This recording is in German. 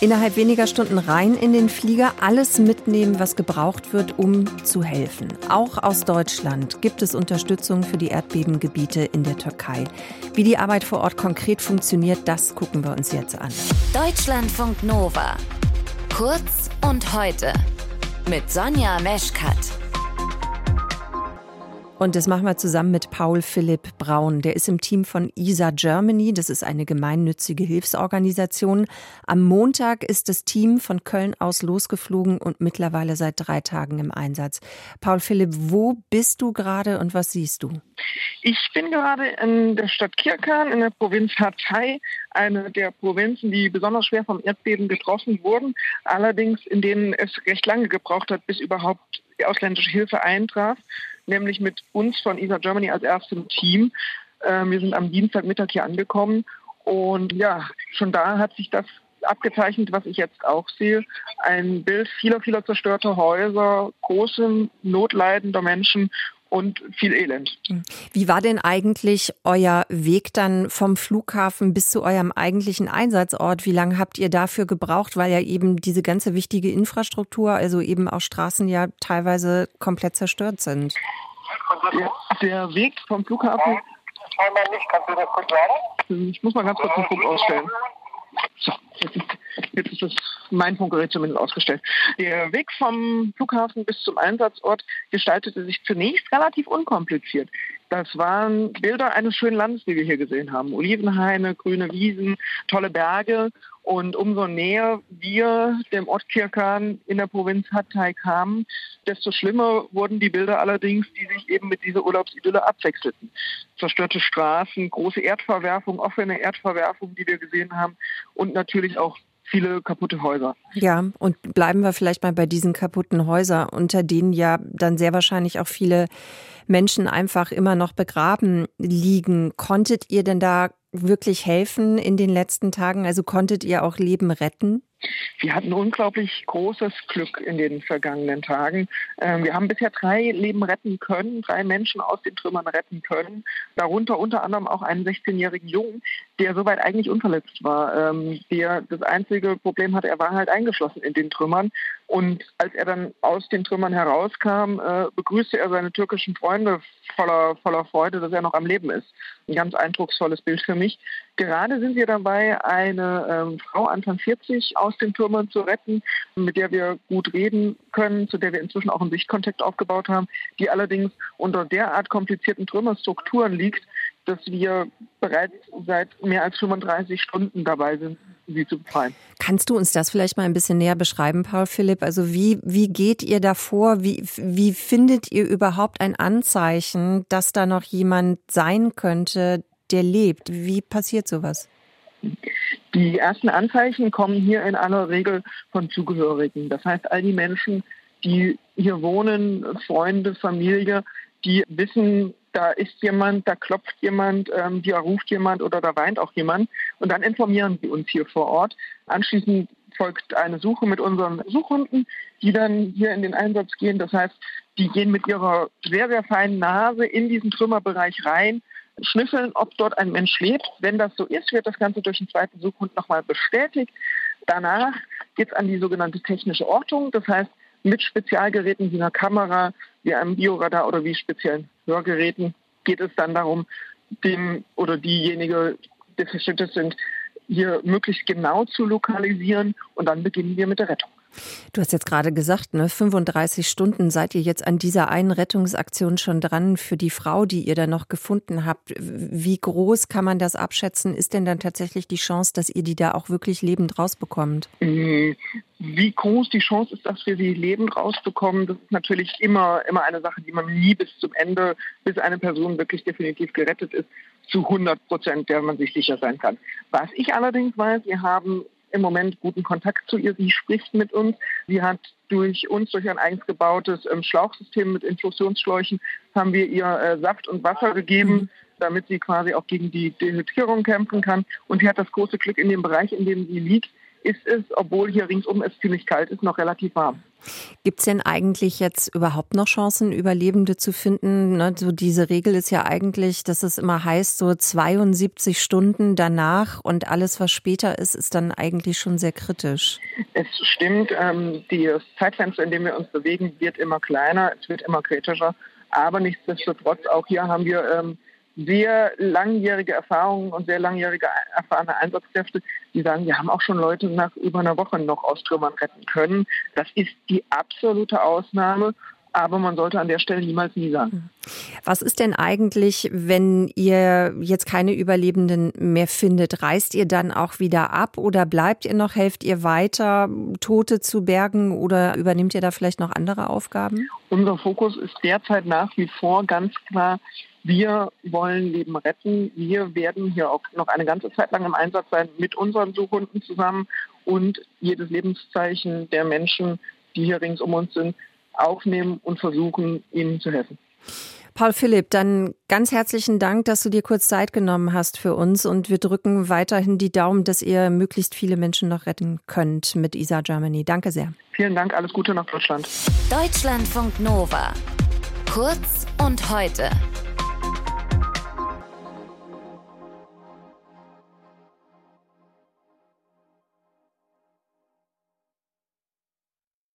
Innerhalb weniger Stunden rein in den Flieger, alles mitnehmen, was gebraucht wird, um zu helfen. Auch aus Deutschland gibt es Unterstützung für die Erdbebengebiete in der Türkei. Wie die Arbeit vor Ort konkret funktioniert, das gucken wir uns jetzt an. Deutschlandfunk Nova. Kurz und heute. Mit Sonja Meschkat. Und das machen wir zusammen mit Paul Philipp Braun. Der ist im Team von ISA Germany. Das ist eine gemeinnützige Hilfsorganisation. Am Montag ist das Team von Köln aus losgeflogen und mittlerweile seit drei Tagen im Einsatz. Paul Philipp, wo bist du gerade und was siehst du? Ich bin gerade in der Stadt Kirkan in der Provinz Hatay, eine der Provinzen, die besonders schwer vom Erdbeben getroffen wurden, allerdings in denen es recht lange gebraucht hat, bis überhaupt ausländische Hilfe eintraf nämlich mit uns von ESA Germany als erstem Team. Ähm, wir sind am Dienstagmittag hier angekommen und ja, schon da hat sich das abgezeichnet, was ich jetzt auch sehe. Ein Bild vieler, vieler zerstörter Häuser, große notleidender Menschen und viel Elend. Wie war denn eigentlich euer Weg dann vom Flughafen bis zu eurem eigentlichen Einsatzort? Wie lange habt ihr dafür gebraucht, weil ja eben diese ganze wichtige Infrastruktur, also eben auch Straßen ja teilweise komplett zerstört sind? Der, der Weg vom Flughafen. Ich muss mal ganz kurz den Funk ausstellen. So, jetzt ist, jetzt ist das mein Funkgerät zumindest ausgestellt. Der Weg vom Flughafen bis zum Einsatzort gestaltete sich zunächst relativ unkompliziert. Das waren Bilder eines schönen Landes, die wir hier gesehen haben. Olivenhaine, grüne Wiesen, tolle Berge. Und umso näher wir dem Ort Kirkan in der Provinz Hatay kamen, desto schlimmer wurden die Bilder allerdings, die sich eben mit dieser Urlaubsidylle abwechselten. Zerstörte Straßen, große Erdverwerfung, offene Erdverwerfung, die wir gesehen haben und natürlich auch viele kaputte Häuser. Ja, und bleiben wir vielleicht mal bei diesen kaputten Häusern, unter denen ja dann sehr wahrscheinlich auch viele Menschen einfach immer noch begraben liegen. Konntet ihr denn da wirklich helfen in den letzten Tagen? Also konntet ihr auch Leben retten? Wir hatten unglaublich großes Glück in den vergangenen Tagen. Ähm, wir haben bisher drei Leben retten können, drei Menschen aus den Trümmern retten können. Darunter unter anderem auch einen 16-jährigen Jungen, der soweit eigentlich unverletzt war. Ähm, der das einzige Problem hatte, er war halt eingeschlossen in den Trümmern. Und als er dann aus den Trümmern herauskam, äh, begrüßte er seine türkischen Freunde voller, voller Freude, dass er noch am Leben ist. Ein ganz eindrucksvolles Bild für mich. Gerade sind wir dabei, eine ähm, Frau Anfang 40 aus den Trümmern zu retten, mit der wir gut reden können, zu der wir inzwischen auch einen Sichtkontakt aufgebaut haben, die allerdings unter derart komplizierten Trümmerstrukturen liegt, dass wir bereits seit mehr als 35 Stunden dabei sind, sie zu befreien. Kannst du uns das vielleicht mal ein bisschen näher beschreiben, Paul Philipp? Also wie, wie geht ihr davor? Wie, wie findet ihr überhaupt ein Anzeichen, dass da noch jemand sein könnte, der lebt? Wie passiert sowas? Die ersten Anzeichen kommen hier in aller Regel von Zugehörigen. Das heißt, all die Menschen, die hier wohnen, Freunde, Familie, die wissen, da ist jemand, da klopft jemand, ähm, da ruft jemand oder da weint auch jemand. Und dann informieren sie uns hier vor Ort. Anschließend folgt eine Suche mit unseren Suchhunden, die dann hier in den Einsatz gehen. Das heißt, die gehen mit ihrer sehr, sehr feinen Nase in diesen Trümmerbereich rein, schnüffeln, ob dort ein Mensch lebt. Wenn das so ist, wird das Ganze durch einen zweiten Suchhund nochmal bestätigt. Danach geht es an die sogenannte technische Ortung. Das heißt, mit Spezialgeräten wie einer Kamera, wie einem Bioradar oder wie speziellen Hörgeräten geht es dann darum, den oder diejenige, die verschüttet sind, hier möglichst genau zu lokalisieren und dann beginnen wir mit der Rettung. Du hast jetzt gerade gesagt, ne, 35 Stunden seid ihr jetzt an dieser einen Rettungsaktion schon dran für die Frau, die ihr da noch gefunden habt. Wie groß kann man das abschätzen? Ist denn dann tatsächlich die Chance, dass ihr die da auch wirklich lebend rausbekommt? Äh, wie groß die Chance ist, dass wir sie lebend rausbekommen, das ist natürlich immer, immer eine Sache, die man nie bis zum Ende, bis eine Person wirklich definitiv gerettet ist, zu 100 Prozent, der man sich sicher sein kann. Was ich allerdings weiß, wir haben im Moment guten Kontakt zu ihr. Sie spricht mit uns. Sie hat durch uns, durch ein eigens gebautes ähm, Schlauchsystem mit Infusionsschläuchen, haben wir ihr äh, Saft und Wasser gegeben, mhm. damit sie quasi auch gegen die Dehydrierung kämpfen kann. Und sie hat das große Glück in dem Bereich, in dem sie liegt, ist es, obwohl hier ringsum es ziemlich kalt ist, noch relativ warm. Gibt es denn eigentlich jetzt überhaupt noch Chancen, Überlebende zu finden? Ne, so diese Regel ist ja eigentlich, dass es immer heißt, so 72 Stunden danach und alles, was später ist, ist dann eigentlich schon sehr kritisch. Es stimmt, ähm, das Zeitfenster, in dem wir uns bewegen, wird immer kleiner, es wird immer kritischer. Aber nichtsdestotrotz, auch hier haben wir ähm, sehr langjährige Erfahrungen und sehr langjährige erfahrene Einsatzkräfte, die sagen, wir haben auch schon Leute nach über einer Woche noch aus Trümmern retten können. Das ist die absolute Ausnahme. Aber man sollte an der Stelle niemals nie sagen. Was ist denn eigentlich, wenn ihr jetzt keine Überlebenden mehr findet? Reist ihr dann auch wieder ab oder bleibt ihr noch? Helft ihr weiter, Tote zu bergen oder übernimmt ihr da vielleicht noch andere Aufgaben? Unser Fokus ist derzeit nach wie vor ganz klar wir wollen Leben retten. Wir werden hier auch noch eine ganze Zeit lang im Einsatz sein mit unseren Suchhunden zusammen und jedes Lebenszeichen der Menschen, die hier rings um uns sind, aufnehmen und versuchen, ihnen zu helfen. Paul Philipp, dann ganz herzlichen Dank, dass du dir kurz Zeit genommen hast für uns und wir drücken weiterhin die Daumen, dass ihr möglichst viele Menschen noch retten könnt mit ISA Germany. Danke sehr. Vielen Dank, alles Gute nach Deutschland. Deutschlandfunk Nova. Kurz und heute.